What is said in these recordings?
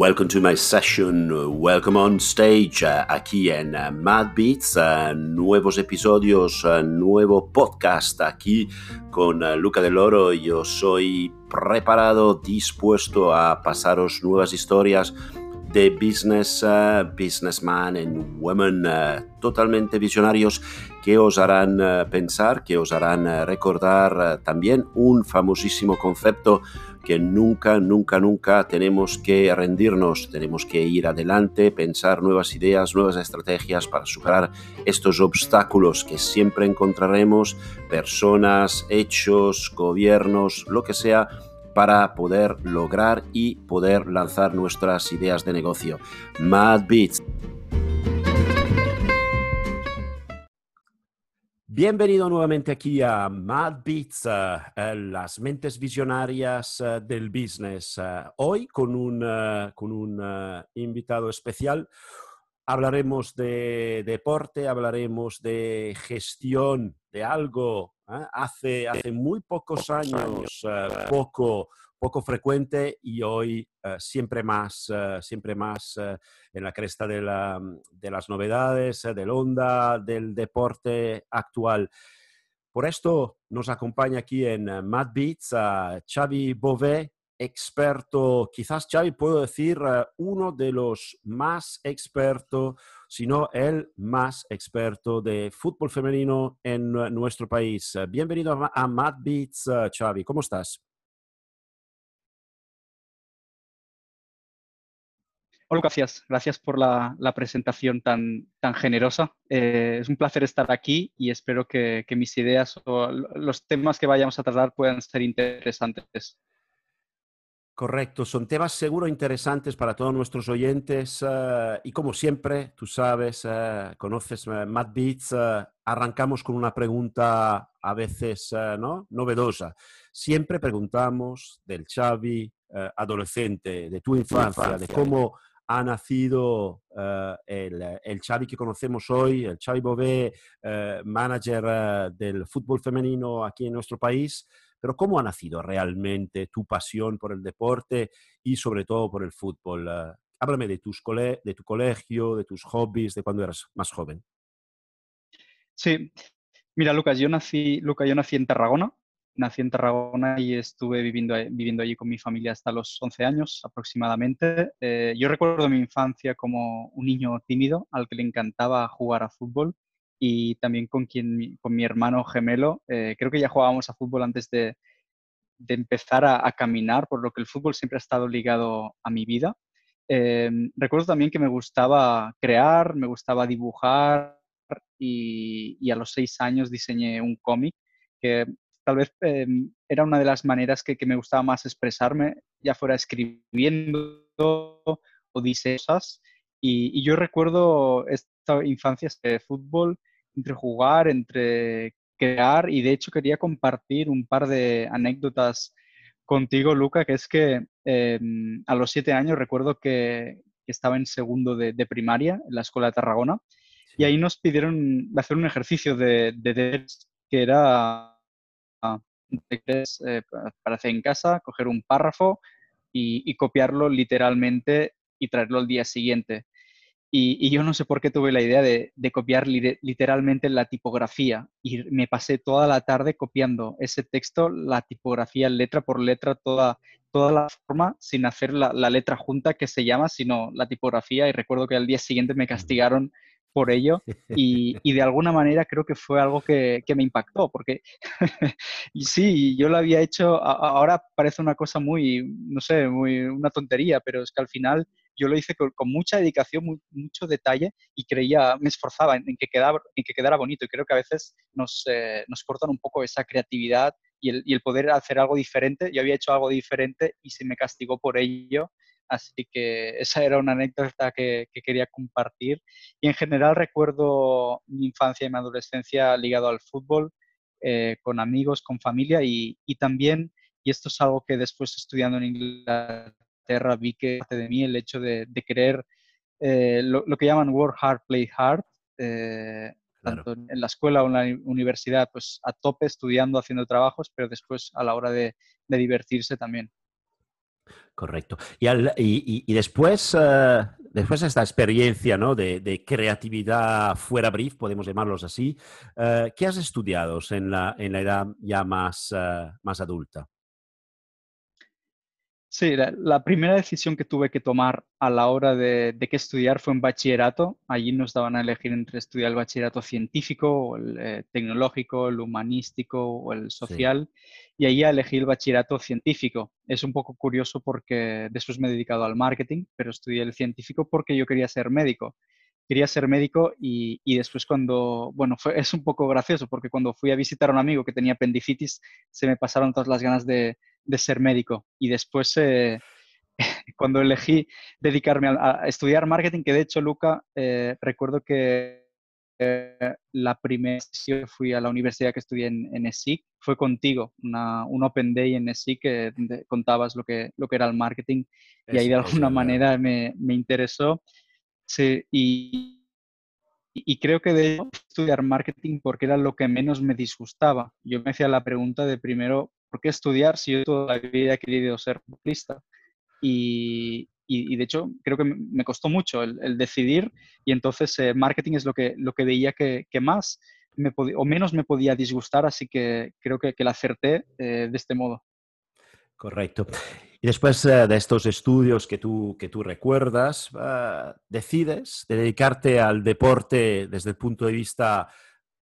Welcome to my session, welcome on stage uh, aquí en uh, Mad Beats, uh, nuevos episodios, nuevo podcast aquí con Luca del Oro. Yo soy preparado, dispuesto a pasaros nuevas historias de business, businessman and women totalmente visionarios que os harán pensar, que os harán recordar también un famosísimo concepto que nunca, nunca, nunca tenemos que rendirnos, tenemos que ir adelante, pensar nuevas ideas, nuevas estrategias para superar estos obstáculos que siempre encontraremos, personas, hechos, gobiernos, lo que sea, para poder lograr y poder lanzar nuestras ideas de negocio. Mad Beats. Bienvenido nuevamente aquí a Mad Beats, eh, las mentes visionarias eh, del business. Eh, hoy con un, con un invitado especial hablaremos de deporte, hablaremos de gestión de algo. Hace, hace muy pocos años, poco, poco frecuente y hoy eh, siempre más, eh, siempre más eh, en la cresta de, las novedades, del onda, del deporte actual. Por esto nos acompaña aquí en Mad Beats a Xavi Bové, experto, quizás Xavi puedo decir uno de los más expertos, si no el más experto de fútbol femenino en nuestro país. Bienvenido a Mad Beats, Xavi, ¿cómo estás? Hola, gracias. Gracias por la, presentación tan, tan generosa. Eh, es un placer estar aquí y espero que, mis ideas o los temas que vayamos a tratar puedan ser interesantes. Correcto, son temas seguro interesantes para todos nuestros oyentes eh, y como siempre, tú sabes, eh, conoces Mad Beats, arrancamos con una pregunta a veces ¿no? novedosa. Siempre preguntamos del Xavi adolescente, de tu infancia, de cómo ha nacido eh, el, el, Xavi que conocemos hoy, el Xavi Bové, eh, manager eh, del fútbol femenino aquí en nuestro país. Pero ¿cómo ha nacido realmente tu pasión por el deporte y sobre todo por el fútbol? háblame de, tus de tu colegio, de tus hobbies, de cuando eras más joven. Sí, mira Lucas, yo nací, Lucas, yo nací en Tarragona, nací en Tarragona y estuve viviendo, viviendo allí con mi familia hasta los 11 años aproximadamente. Eh, yo recuerdo mi infancia como un niño tímido al que le encantaba jugar a fútbol y también con, quien, con mi hermano gemelo. Eh, creo que ya jugábamos a fútbol antes de, de empezar a, caminar, por lo que el fútbol siempre ha estado ligado a mi vida. Eh, recuerdo también que me gustaba crear, me gustaba dibujar y, y a los seis años diseñé un cómic que tal vez em, era una de las maneras que, me gustaba más expresarme, ya fuera escribiendo o diseños. Y, y yo recuerdo esta infancia de fútbol, entre jugar, entre crear, y de hecho quería compartir un par de anécdotas contigo, Luca, que es que em, a los siete años recuerdo que, estaba en segundo de, primaria en la escuela de Tarragona, y ahí nos pidieron hacer un ejercicio de, de que era eh, para hacer en casa, coger un párrafo y, copiarlo literalmente y traerlo al día siguiente. Y, yo no sé por qué tuve la idea de, copiar literalmente la tipografía y me pasé toda la tarde copiando ese texto, la tipografía letra por letra, toda, toda la forma, sin hacer la, la letra junta que se llama, sino la tipografía. Y recuerdo que al día siguiente me castigaron por ello y, y, de alguna manera creo que fue algo que, que me impactó, porque y sí, yo lo había hecho, ahora parece una cosa muy, no sé, muy una tontería, pero es que al final yo lo hice con, mucha dedicación, mucho detalle y creía, me esforzaba en, que, quedara, en que quedara bonito y creo que a veces nos, eh, nos cortan un poco esa creatividad y el, y el poder hacer algo diferente. Yo había hecho algo diferente y se me castigó por ello Así que esa era una anécdota que, quería compartir. Y en general recuerdo mi infancia y mi adolescencia ligado al fútbol, eh, con amigos, con familia y, también, y esto es algo que después estudiando en Inglaterra vi que parte de mí el hecho de, querer eh, lo, que llaman work hard, play hard. Eh, tanto en la escuela o en la universidad, pues a tope estudiando, haciendo trabajos, pero después a la hora de divertirse también. Correcto. Y, después, uh, después de esta experiencia ¿no? de, creatividad fuera brief, podemos llamarlos así, uh, ¿qué has estudiado en la, en la edad ya más, uh, más adulta? Sí, la, primera decisión que tuve que tomar a la hora de, qué estudiar fue en bachillerato. Allí nos daban a elegir entre estudiar el bachillerato científico, o el eh, tecnológico, el humanístico o el social. Y ahí elegí el bachillerato científico. Es un poco curioso porque después me he dedicado al marketing, pero estudié el científico porque yo quería ser médico. Quería ser médico y, y después cuando, bueno, fue, es un poco gracioso porque cuando fui a visitar a un amigo que tenía apendicitis, se me pasaron todas las ganas de, de ser médico. Y después, eh, cuando elegí dedicarme a, estudiar marketing, que de hecho, Luca, eh, recuerdo que eh, la primera vez que fui a la universidad que estudié en, en ESIC fue contigo, una, un Open Day en ESIC que contabas lo que, lo que era el marketing y ahí de alguna manera me, me, interesó. Sí, y, y creo que de estudiar marketing porque era lo que menos me disgustaba. Yo me hacía la pregunta de primero, ¿por qué estudiar si yo toda la vida he querido ser futbolista? Y, y, de hecho creo que me costó mucho el, decidir y entonces eh, marketing es lo que, lo que veía que, que más me o menos me podía disgustar, así que creo que, que la acerté eh, de este modo. Correcto. Y después eh, de estos estudios que tú, que tú recuerdas, decides dedicarte al deporte desde el punto de vista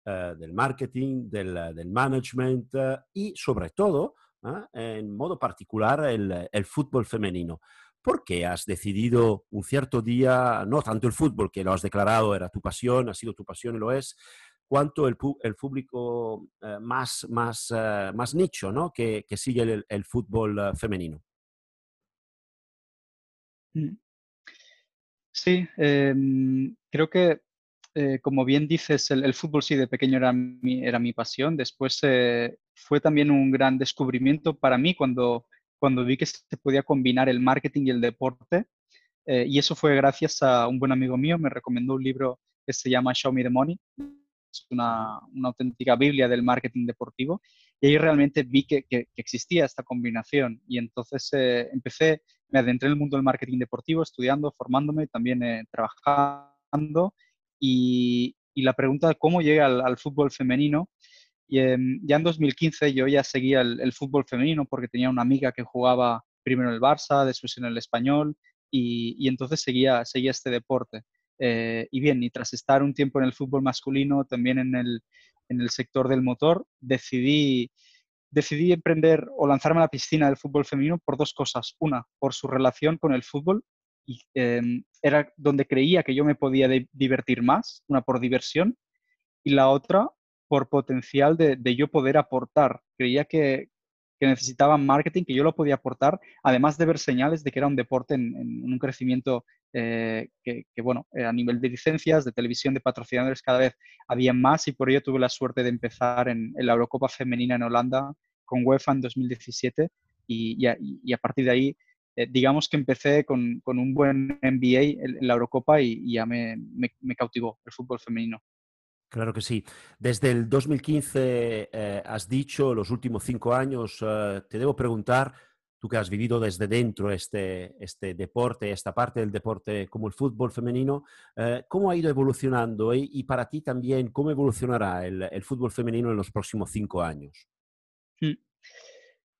eh, del marketing, del, del management eh, y sobre todo, ¿eh? en modo particular, el, el, fútbol femenino. ¿Por qué has decidido un cierto día, no tanto el fútbol, que lo has declarado, era tu pasión, ha sido tu pasión y lo es, cuanto el, el público más, más, más nicho ¿no? que, que sigue el, el fútbol femenino? Mm. Sí, eh, creo que eh, como bien dices, el, fútbol sí de pequeño era mi, era mi pasión. Después eh, fue también un gran descubrimiento para mí cuando, cuando vi que se podía combinar el marketing y el deporte. Eh, y eso fue gracias a un buen amigo mío, me recomendó un libro que se llama Show Me the Money. Es una, una auténtica Biblia del marketing deportivo. Y ahí realmente vi que, que, existía esta combinación. Y entonces empecé, me adentré en el mundo del marketing deportivo, estudiando, formándome, también trabajando y, la pregunta de cómo llega al, fútbol femenino. Y, ya en 2015 yo ya seguía el, fútbol femenino porque tenía una amiga que jugaba primero en el Barça, después en el Español y, entonces seguía, seguía este deporte. Eh, y bien, y tras estar un tiempo en el fútbol masculino, también en el, en el sector del motor, decidí, decidí emprender o lanzarme a la piscina del fútbol femenino por dos cosas. Una, por su relación con el fútbol y em, era donde creía que yo me podía divertir más, una por diversión, y la otra por potencial de, yo poder aportar. Creía que, que, necesitaba marketing, que yo lo podía aportar, además de ver señales de que era un deporte en, un crecimiento eh, que, bueno, eh, a nivel de licencias, de televisión, de patrocinadores, cada vez había más y por ello tuve la suerte de empezar en, la Eurocopa Femenina en Holanda con UEFA en 2017 y, y a partir de ahí eh, digamos que empecé con, con, un buen MBA en, la Eurocopa y, ya me, me, cautivó el fútbol femenino. Claro que sí. Desde el 2015 eh, has dicho, los últimos cinco años, eh, te debo preguntar, tú que has vivido desde dentro este, este deporte, esta parte del deporte como el fútbol femenino, ¿cómo ha ido evolucionando? Y, y, para ti también, ¿cómo evolucionará el, el, fútbol femenino en los próximos cinco años? Hmm.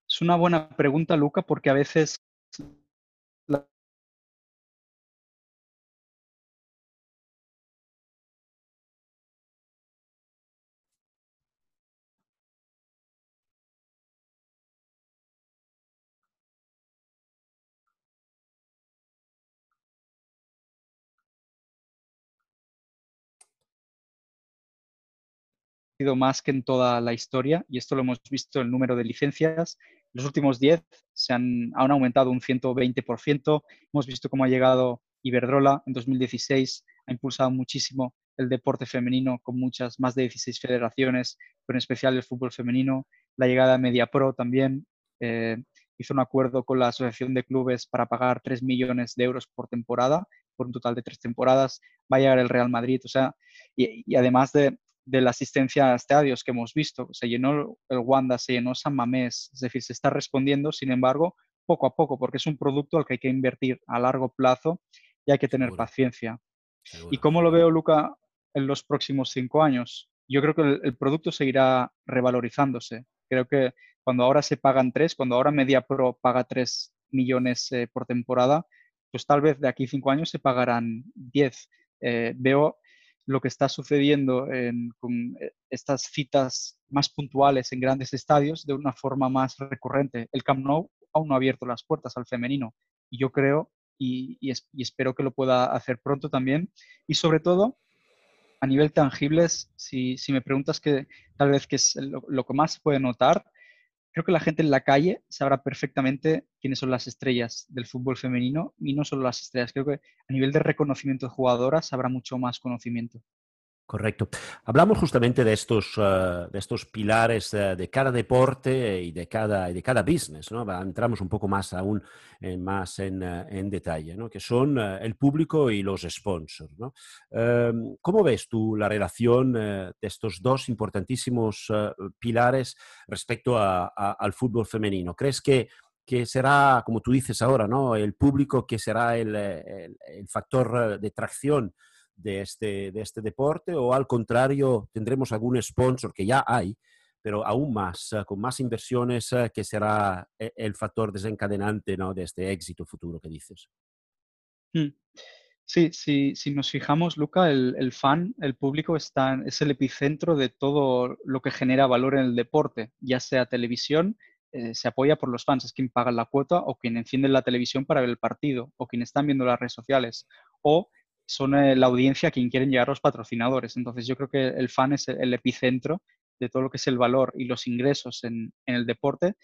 Es una buena pregunta, Luca, porque a veces más que en toda la historia, y esto lo hemos visto el número de licencias. Los últimos 10 se han, han aumentado un 120%. Hemos visto cómo ha llegado Iberdrola en 2016, ha impulsado muchísimo el deporte femenino con muchas, más de 16 federaciones, pero en especial el fútbol femenino. La llegada de MediaPro también eh, hizo un acuerdo con la Asociación de Clubes para pagar 3 millones de euros por temporada, por un total de tres temporadas. Va a llegar el Real Madrid, o sea, y además de, de la asistencia a estadios que hemos visto. Se llenó el Wanda, se llenó San Mamés, es decir, se está respondiendo, sin embargo, poco a poco, porque es un producto al que hay que invertir a largo plazo y hay que tener paciencia. ¿Y cómo lo veo, Luca, en los próximos cinco años? Yo creo que el, producto seguirá revalorizándose. Creo que cuando ahora se pagan tres, cuando ahora Media Pro paga tres millones eh, por temporada, pues tal vez de aquí cinco años se pagarán diez. Eh, veo lo que está sucediendo con eh, estas citas más puntuales en grandes estadios de una forma más recurrente. El Camp Nou aún no ha abierto las puertas al femenino y yo creo y, espero que lo pueda hacer pronto también. Y sobre todo, a nivel tangibles, si, me preguntas que tal vez que es lo, lo, que más puede notar, creo que la gente en la calle sabrá perfectamente quiénes son las estrellas del fútbol femenino y no solo las estrellas. Creo que a nivel de reconocimiento de jugadoras habrá mucho más conocimiento. Correcto. Hablamos justamente de estos, eh, de estos pilares eh, de cada deporte y de cada, de cada business, ¿no? Entramos un poco más aún eh, más en, en, detalle, ¿no? Que son el público y los sponsors, ¿no? Em, ¿Cómo ves tú la relación de estos dos importantísimos pilares respecto a, al fútbol femenino? ¿Crees que que será, como tú dices ahora, ¿no? el público que será el, el, el factor de tracción de este, de este deporte o al contrario tendremos algún sponsor que ya hay, pero aún más, eh, con más inversiones eh, que será eh, el factor desencadenante ¿no? de este éxito futuro que dices. Mm. Sí, sí, si nos fijamos, Luca, el, fan, el público está, es el epicentro de todo lo que genera valor en el deporte, ya sea televisión, se apoya por los fans, es quien paga la cuota o quien enciende la televisión para ver el partido o quien están viendo las redes sociales o son eh, la audiencia a quien quieren llegar los patrocinadores. Entonces yo creo que el fan es el, epicentro de todo lo que es el valor y los ingresos en, el deporte.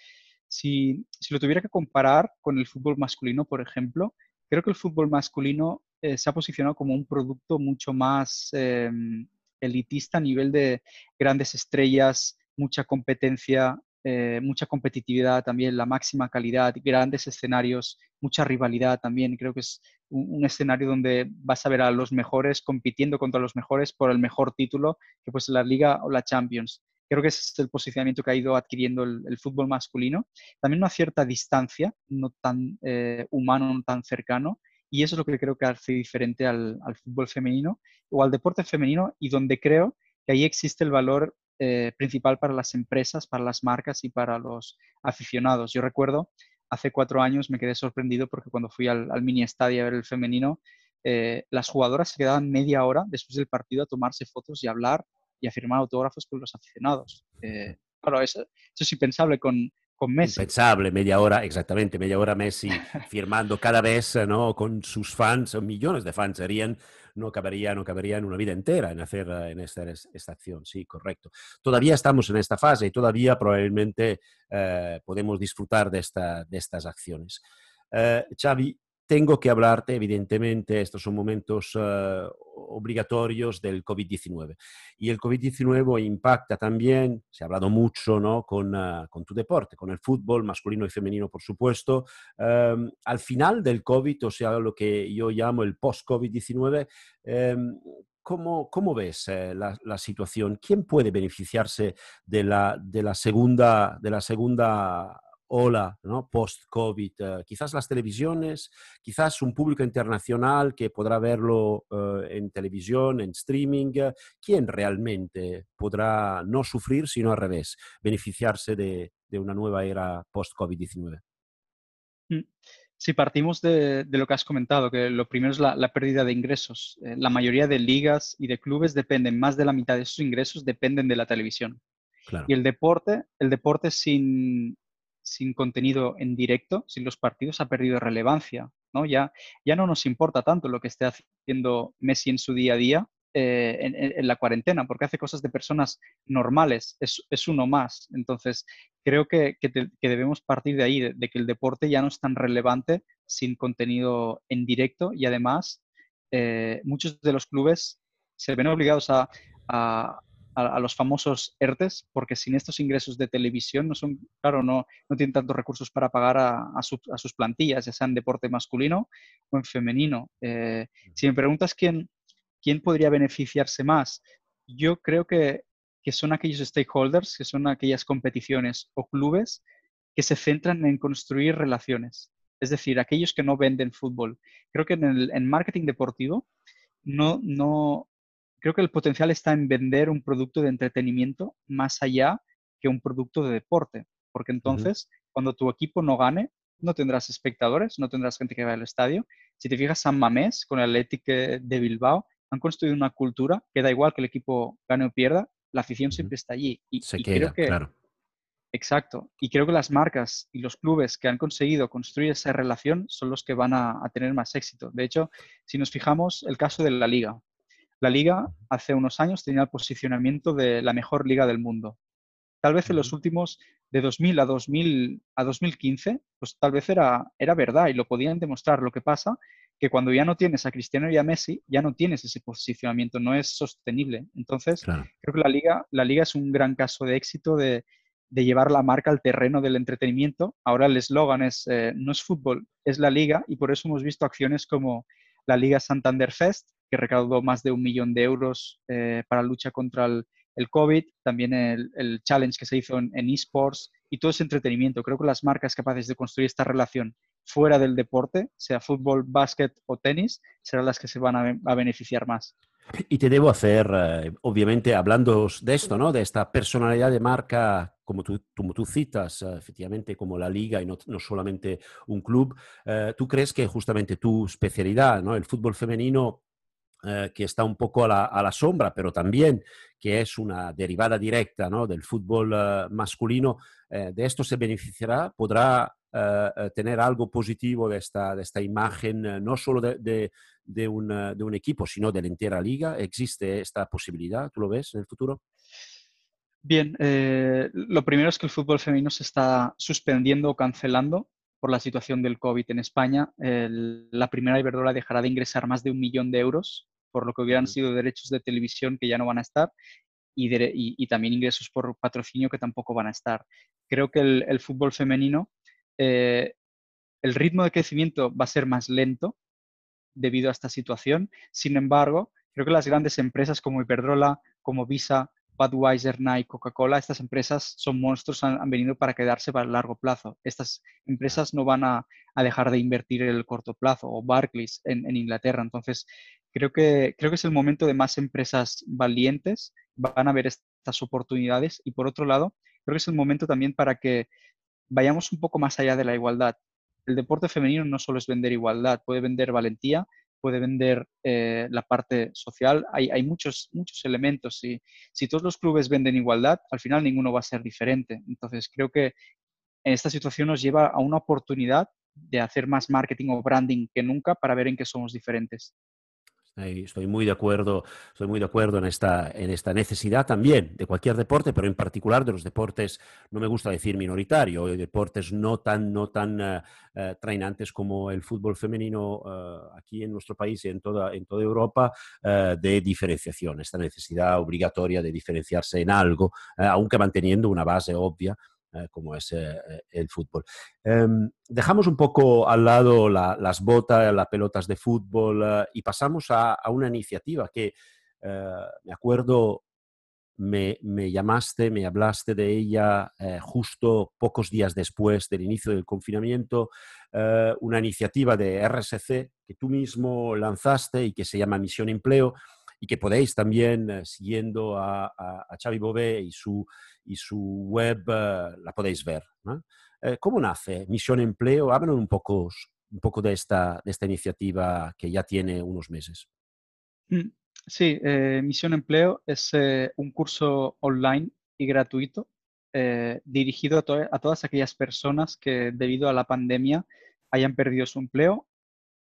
Si, lo tuviera que comparar con el fútbol masculino, por ejemplo, creo que el fútbol masculino eh, se ha posicionado como un producto mucho más em, elitista a nivel de grandes estrellas, mucha competencia, eh, mucha competitividad también, la máxima calidad, grandes escenarios, mucha rivalidad también. Creo que es un, escenario donde vas a ver a los mejores compitiendo contra los mejores por el mejor título, que pues la Liga o la Champions. Creo que es el posicionamiento que ha ido adquiriendo el, fútbol masculino. También una cierta distancia, no tan eh, humano, no tan cercano. Y eso es lo que creo que hace diferente al fútbol femenino o al deporte femenino y donde creo que ahí existe el valor eh, principal para las empresas, para las marcas y para los aficionados. Yo recuerdo, hace cuatro años me quedé sorprendido porque cuando fui al, mini estadio a ver el femenino, eh, las jugadoras se quedaban media hora después del partido a tomarse fotos y hablar y a firmar autógrafos con los aficionados. Eh, claro, eso, eso, es impensable con, con Messi. Impensable, media hora, exactamente, media hora Messi firmando cada vez ¿no? con sus fans, millones de fans serían no cabería, no cabería en una vida entera en hacer en esta, esta acción. Sí, correcto. Todavía estamos en esta fase y todavía probablemente eh, podemos disfrutar de, esta, de estas acciones. Eh, tengo que hablarte, evidentemente, estos son momentos uh, obligatorios del COVID-19. Y el COVID-19 impacta también, se ha hablado mucho ¿no? con, uh, con, tu deporte, con el fútbol masculino y femenino, por supuesto. Um, al final del COVID, o sea, lo que yo llamo el post-COVID-19, um, ¿Cómo, ¿cómo, ves eh, la, la, situación? ¿Quién puede beneficiarse de la, de la segunda, de la segunda ola ¿no? post-COVID, eh, quizás las televisiones, quizás un público internacional que podrá verlo eh, en televisión, en streaming, ¿quién realmente podrá no sufrir, sino al revés, beneficiarse de, de una nueva era post-COVID-19? Mm. Si partimos de, de, lo que has comentado, que lo primero es la, la pérdida de ingresos. Eh, la mayoría de ligas y de clubes dependen, más de la mitad de sus ingresos dependen de la televisión. Claro. Y el deporte, el deporte sin, sin contenido en directo, sin los partidos, ha perdido relevancia. ¿no? Ya, ya no nos importa tanto lo que esté haciendo Messi en su día a día eh, en, la cuarentena, porque hace cosas de personas normales, es, es uno más. Entonces, creo que, que, debemos partir de ahí, de, que el deporte ya no es tan relevante sin contenido en directo y además eh, muchos de los clubes se ven obligados a, a, los famosos ERTES, porque sin estos ingresos de televisión no son, claro, no, no tienen tantos recursos para pagar a, sus plantillas, ya sea en deporte masculino o en femenino. Eh, si me preguntas quién, quién podría beneficiarse más, yo creo que, que son aquellos stakeholders, que son aquellas competiciones o clubes que se centran en construir relaciones. Es decir, aquellos que no venden fútbol. Creo que en el marketing deportivo no, no, creo que el potencial está en vender un producto de entretenimiento más allá que un producto de deporte. Porque entonces, cuando tu equipo no gane, no tendrás espectadores, no tendrás gente que vaya al estadio. Si te fijas, San Mamés con el Atlético de Bilbao han construido una cultura que da igual que el equipo gane o pierda, la afición siempre está allí. Y, Se queda, claro. Exacto. Y creo que las marcas y los clubes que han conseguido construir esa relación son los que van a, tener más éxito. De hecho, si nos fijamos, el caso de la liga. La liga hace unos años tenía el posicionamiento de la mejor liga del mundo. Tal vez en los últimos, de 2000 a, 2000 a 2015, pues tal vez era, era verdad y lo podían demostrar. Lo que pasa que cuando ya no tienes a Cristiano y a Messi, ya no tienes ese posicionamiento, no es sostenible. Entonces, creo que la liga, la liga es un gran caso de éxito de, de llevar la marca al terreno del entretenimiento. Ahora el eslogan es eh, no es fútbol, es la liga y por eso hemos visto acciones como la Liga Santander Fest, que recaudó más de un millón de euros eh, para lucha contra el, COVID, también el, challenge que se hizo en, esports y todo ese entretenimiento. Creo que las marcas capaces de construir esta relación fuera del deporte, sea fútbol, básquet o tenis, serán las que se van a beneficiar más. Y te debo hacer, eh, obviamente, hablando de esto, ¿no? De esta personalidad de marca, como tú, tú citas, eh, efectivamente, como la liga y no, no solamente un club, ¿tú crees que justamente tu especialidad, ¿no? El fútbol femenino, que está un poco a la, a la, sombra, pero también que es una derivada directa, ¿no? Del fútbol masculino, ¿de esto se beneficiará? ¿Podrá tener algo positivo de esta, de esta imagen, no solo de, un, equipo, sino de la entera liga? ¿Existe esta posibilidad? ¿Tú lo ves en el futuro? Bien, eh, lo primero es que el fútbol femenino se está suspendiendo o cancelando por la situación del COVID en España. la primera Iberdrola dejará de ingresar más de un millón de euros, por lo que hubieran sido derechos de televisión que ya no van a estar y, y, también ingresos por patrocinio que tampoco van a estar. Creo que el, el fútbol femenino, eh, el ritmo de crecimiento va a ser más lento debido a esta situación. Sin embargo, creo que las grandes empresas como Iberdrola, como Visa, Budweiser, Nike, Coca-Cola, estas empresas son monstruos, han, venido para quedarse para el largo plazo. Estas empresas no van a, dejar de invertir en el corto plazo, o Barclays en, Inglaterra. Entonces, creo que, creo que es el momento de más empresas valientes, van a ver estas oportunidades y por otro lado, creo que es el momento también para que vayamos un poco más allá de la igualdad el deporte femenino no solo es vender igualdad, puede vender valentía, puede vender eh, la parte social. Hay, hay, muchos, muchos elementos. Y si todos los clubes venden igualdad, al final ninguno va a ser diferente. Entonces, creo que esta situación nos lleva a una oportunidad de hacer más marketing o branding que nunca para ver en qué somos diferentes. Estoy muy de acuerdo, estoy muy de acuerdo en esta, en esta necesidad también de cualquier deporte, pero en particular de los deportes, no me gusta decir minoritario, deportes no tan, no tan eh, eh, trainantes como el fútbol femenino eh, aquí en nuestro país y en toda, en toda Europa, de diferenciación, esta necesidad obligatoria de diferenciarse en algo, aunque manteniendo una base obvia eh, como es eh, eh, el fútbol. Em, dejamos un poco al lado las botas, las pelotas de fútbol y pasamos a, una iniciativa que me acuerdo me, llamaste, me hablaste de ella justo pocos días después del inicio del confinamiento, una iniciativa de RSC que tú mismo lanzaste y que se llama Misión Empleo y que podéis también, siguiendo a, a, Xavi Bové y su, y su web eh, la podéis ver. Eh, ¿Cómo nace Misión Empleo? Háblanos un poco, un poco de, esta, de esta iniciativa que ya tiene unos meses. Mm, sí, eh, Misión Empleo es un curso online y gratuito dirigido a, a, todas aquellas personas que debido a la pandemia hayan perdido su empleo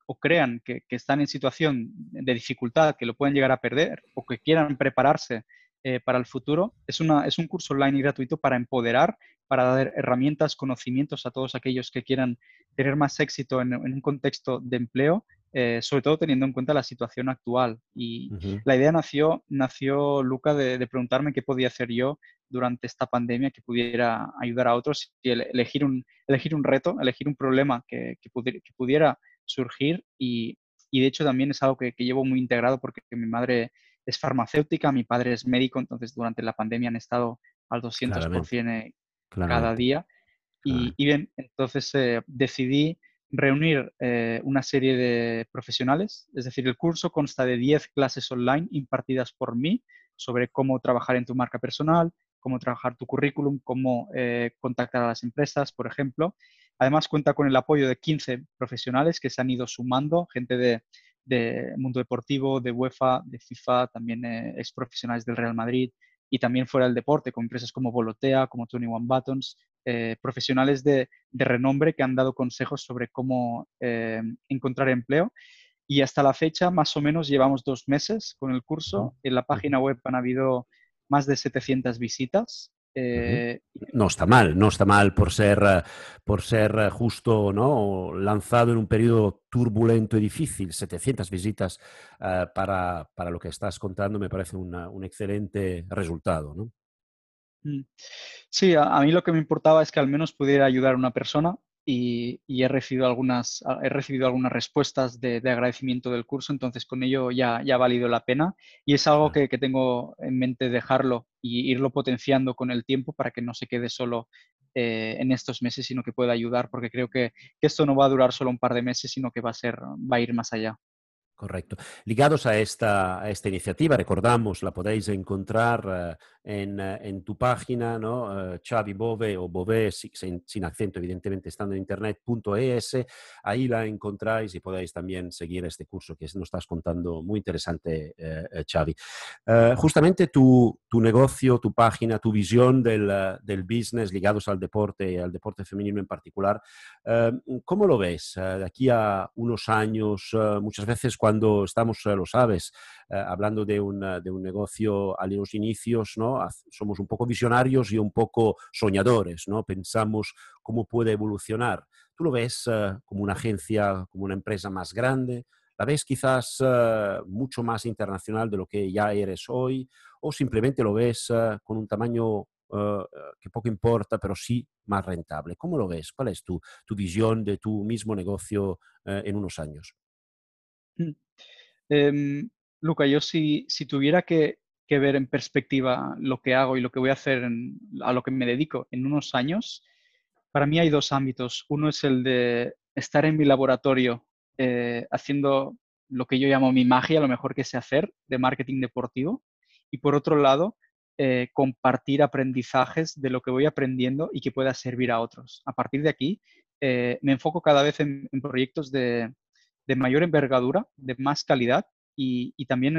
o crean que, que, están en situación de dificultad, que lo pueden llegar a perder o que quieran prepararse eh, para el futuro. Es, una, es un curso online y gratuito para empoderar, para dar herramientas, conocimientos a todos aquellos que quieran tener más éxito en, un contexto de empleo, eh, sobre todo teniendo en cuenta la situación actual. Y la idea nació, nació Luca, de, preguntarme qué podía hacer yo durante esta pandemia que pudiera ayudar a otros y elegir un, elegir un reto, elegir un problema que, que, pudiera, surgir y, y, de hecho también es algo que, que llevo muy integrado porque mi madre es farmacéutica, mi padre es médico, entonces durante la pandemia han estado al 200% cada día. Y, bien, entonces decidí reunir una serie de profesionales, es decir, el curso consta de 10 clases online impartidas por mí sobre cómo trabajar en tu marca personal, cómo trabajar tu currículum, cómo contactar a las empresas, por ejemplo. Además, cuenta con el apoyo de 15 profesionales que se han ido sumando, gente de, de mundo deportivo, de UEFA, de FIFA, también eh, ex profesionales del Real Madrid y también fuera del deporte, con empresas como Volotea, como Tony One Buttons, eh, profesionales de, renombre que han dado consejos sobre cómo eh, encontrar empleo. Y hasta la fecha, más o menos, llevamos dos meses con el curso. En la página web han habido más de 700 visitas eh, no está mal, no está mal por ser, eh, por ser eh, justo ¿no? lanzado en un periodo turbulento y difícil. 700 visitas para, para, lo que estás contando me parece un excelente resultado. ¿no? Mm. Sí, a, mí lo que me importaba es que al menos pudiera ayudar a una persona y, he, recibido algunas, he recibido algunas respuestas de, agradecimiento del curso, entonces con ello ya, ya ha valido la pena y es algo que, tengo en mente dejarlo y irlo potenciando con el tiempo para que no se quede solo eh, en estos meses, sino que pueda ayudar, porque creo que, que, esto no va a durar solo un par de meses, sino que va a, ser, va a ir más allá. Correcto. Ligados a esta, a esta iniciativa, recordamos, la podéis encontrar eh, en, eh, en, tu página, ¿no? Uh, Xavi Bove o Bove, sin, sin, acento, evidentemente, estando en internet.es. Ahí la encontráis y podéis también seguir este curso que nos estás contando, muy interesante, Xavi. Justamente tu, tu, negocio, tu página, tu visión del, del, business ligados al deporte y al deporte femenino en particular, ¿cómo lo ves? de aquí a unos años, muchas veces cuando estamos, lo sabes, eh, hablando de un, de un, negocio a los inicios, ¿no? somos un poco visionarios y un poco soñadores, ¿no? pensamos cómo puede evolucionar. ¿Tú lo ves eh, como una agencia, como una empresa más grande? ¿La ves quizás eh, mucho más internacional de lo que ya eres hoy? ¿O simplemente lo ves con un tamaño que poco importa, pero sí más rentable? ¿Cómo lo ves? ¿Cuál es tu, tu visión de tu mismo negocio en unos años? Em, Luca, yo si, si tuviera que, ver en perspectiva lo que hago y lo que voy a hacer, a lo que me dedico en unos años, para mí hay dos ámbitos. Uno es el de estar en mi laboratorio eh, haciendo lo que yo llamo mi magia, lo mejor que sé hacer de marketing deportivo. Y por otro lado, eh, compartir aprendizajes de lo que voy aprendiendo y que pueda servir a otros. A partir de aquí, eh, me enfoco cada vez en proyectos de, de mayor envergadura, de más calidad y, también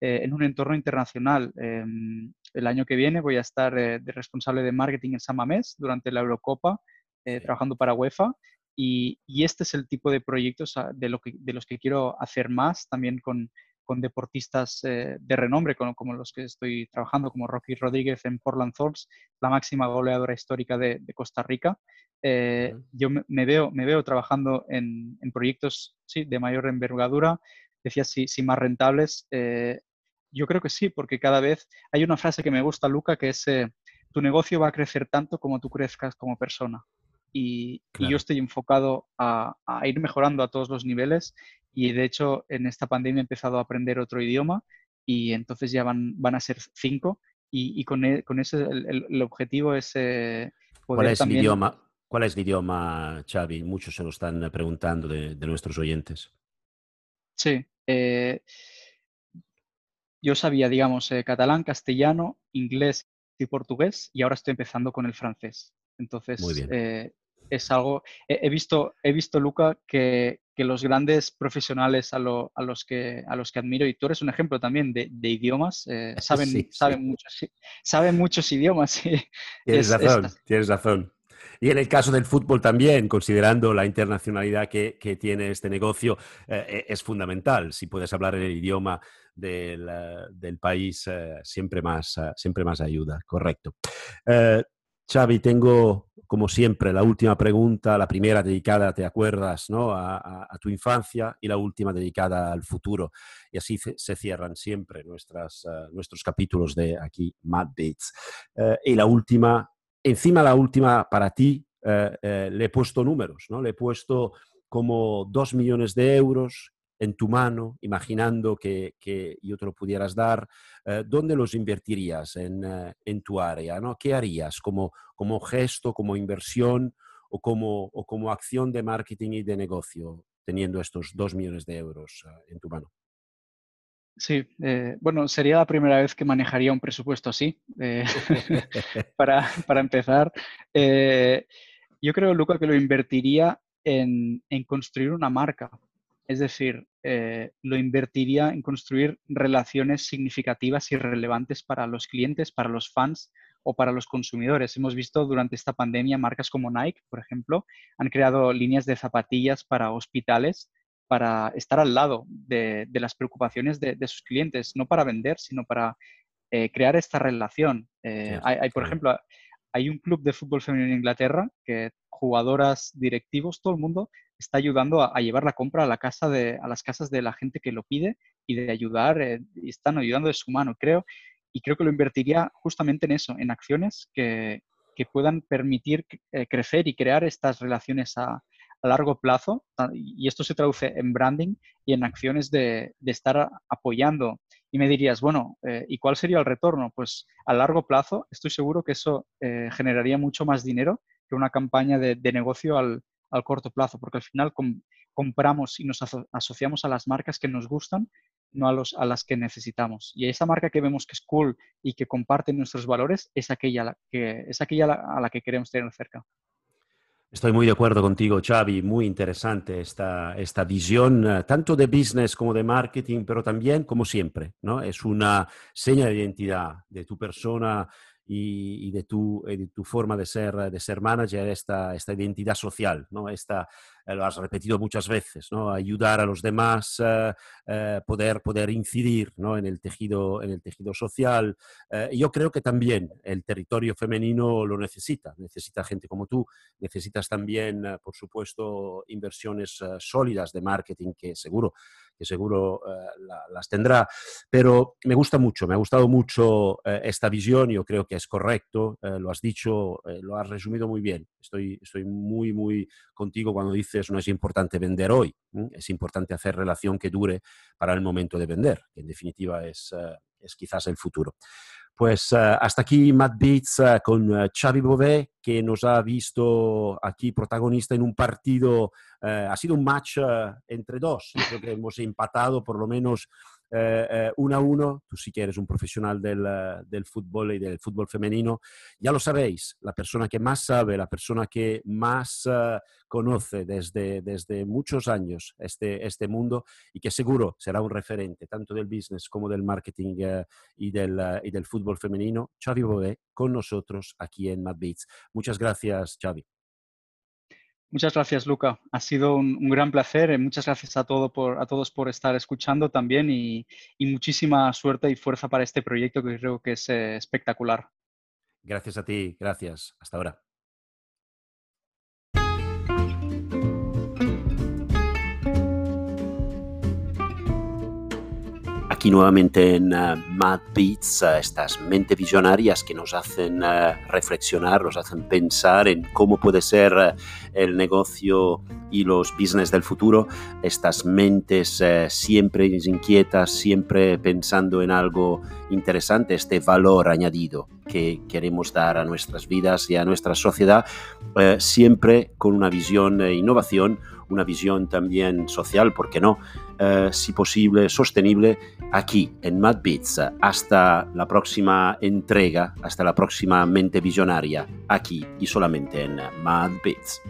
eh, en, un entorno internacional. Em, el año que viene voy a estar eh, de responsable de marketing en Samamés durante la Eurocopa, eh, trabajando para UEFA. Y, este es el tipo de proyectos ah, de, lo que, de los que quiero hacer más, también con, con deportistas de renombre, como, como, los que estoy trabajando, como Rocky Rodríguez en Portland Thorns, la máxima goleadora histórica de, de Costa Rica. Eh, yo me veo, me veo trabajando en, proyectos sí, de mayor envergadura, decía si, si más rentables. Eh, yo creo que sí, porque cada vez hay una frase que me gusta, Luca, que es, eh, tu negocio va a crecer tanto como tú crezcas como persona. Y, yo estoy enfocado a, ir mejorando a todos los niveles y de hecho en esta pandemia he empezado a aprender otro idioma y entonces ya van, van a ser cinco y, con, e, con ese el, objetivo es poder ¿Cuál es el idioma? ¿Cuál es el idioma, Xavi? Muchos se lo están preguntando de, nuestros oyentes. Sí. Eh, yo sabía, digamos, eh, catalán, castellano, inglés y portugués y ahora estoy empezando con el francés. Entonces, eh, es algo... He, visto, he visto, Luca, que, los grandes profesionales a, los que, a los que admiro, y tú eres un ejemplo también de, idiomas, saben, saben, Muchos, saben muchos idiomas. Tienes razón, tienes razón. Y en el caso del fútbol también, considerando la internacionalidad que, tiene este negocio, eh, eh, es fundamental. Si puedes hablar en el idioma del, eh, país, siempre, más, siempre más ayuda. Correcto. Xavi, tengo, como siempre, la última pregunta, la primera dedicada, ¿te acuerdas?, ¿no? a, tu infancia y la última dedicada al futuro. Y así se, cierran siempre nuestras, nuestros capítulos de aquí, Mad Beats. y la última Encima la última para ti eh, eh, le he puesto números, ¿no? Le he puesto como dos millones de euros en tu mano, imaginando que, yo te lo pudieras dar, eh, ¿dónde los invertirías en, en, tu área? ¿no? ¿Qué harías como, como gesto, como inversión o como, o como acción de marketing y de negocio teniendo estos dos millones de euros en tu mano? Sí, eh, bueno, sería la primera vez que manejaría un presupuesto así. Eh, para, para, empezar, eh, yo creo, Luca, que lo invertiría en, en construir una marca. Es decir, lo invertiría en construir relaciones significativas y relevantes para los clientes, para los fans o para los consumidores. Hemos visto durante esta pandemia marcas como Nike, por ejemplo, han creado líneas de zapatillas para hospitales para estar al lado de, las preocupaciones de, sus clientes, no para vender, sino para eh, crear esta relación. Eh, hay, por ejemplo, hay un club de fútbol femenino en Inglaterra que jugadoras, directivos, todo el mundo está ayudando a, llevar la compra a, las casas de la gente que lo pide y de ayudar, eh, están ayudando de su mano, creo. Y creo que lo invertiría justamente en eso, en acciones que, puedan permitir crecer y crear estas relaciones a largo plazo, y esto se traduce en branding y en acciones de, estar apoyando. Y me dirías, bueno, eh, ¿y cuál sería el retorno? Pues a largo plazo estoy seguro que eso eh, generaría mucho más dinero que una campaña de, negocio al, corto plazo, porque al final compramos y nos asociamos a las marcas que nos gustan, no a, los, a las que necesitamos. Y esa marca que vemos que es cool y que comparte nuestros valores es aquella, que, es aquella a la que queremos tener cerca. Estoy muy de acuerdo contigo, Xavi. Muy interesante esta, esta visión, eh, tanto de business como de marketing, pero también, como siempre, ¿no? es una seña de identidad de tu persona y, de, tu, de, tu, forma de ser, de ser manager, esta, esta identidad social, ¿no? Esta, eh, lo has repetido muchas veces, ¿no? ayudar a los demás, eh, eh, poder, poder incidir ¿no? en, el tejido, en el tejido social. yo creo que también el territorio femenino lo necesita, necesita gente como tú, necesitas también, por supuesto, inversiones sólidas de marketing que seguro que seguro las tendrá. Pero me gusta mucho, me ha gustado mucho esta visión, yo creo que es correcto, lo has dicho, lo has resumido muy bien. Estoy, estoy muy, muy contigo cuando dices no es importante vender hoy, es importante hacer relación que dure para el momento de vender, que en definitiva es, eh, es quizás el futuro. Pues eh, hasta aquí Matt Beats eh, con Xavi Bové, que nos ha visto aquí protagonista en un partido, ha sido un match entre dos, creo que hemos empatado por lo menos eh, eh, uno a uno, tú sí que eres un profesional del, eh, del, fútbol y del fútbol femenino, ya lo sabéis, la persona que más sabe, la persona que más conoce desde, desde muchos años este, este mundo y que seguro será un referente tanto del business como del marketing y, del, y del fútbol femenino, Xavi Bové, con nosotros aquí en Mad Beats. Muchas gracias, Xavi. Muchas gracias, Luca. Ha sido un, gran placer. Eh, muchas gracias a, todo por, a todos por estar escuchando también y, muchísima suerte y fuerza para este proyecto que creo que es eh, espectacular. Gracias a ti. Gracias. Hasta ahora. Aquí nuevamente en uh, Mad Beats, uh, estas mentes visionarias que nos hacen uh, reflexionar, nos hacen pensar en cómo puede ser el negocio y los business del futuro, estas mentes siempre inquietas, siempre pensando en algo interesante, este valor añadido que queremos dar a nuestras vidas y a nuestra sociedad, siempre con una visión de innovación, una visión también social, ¿por qué no? Eh, si posible, sostenible aquí en Mad Beats. Hasta la próxima entrega, hasta la próxima mente visionaria, aquí y solamente en Mad Beats.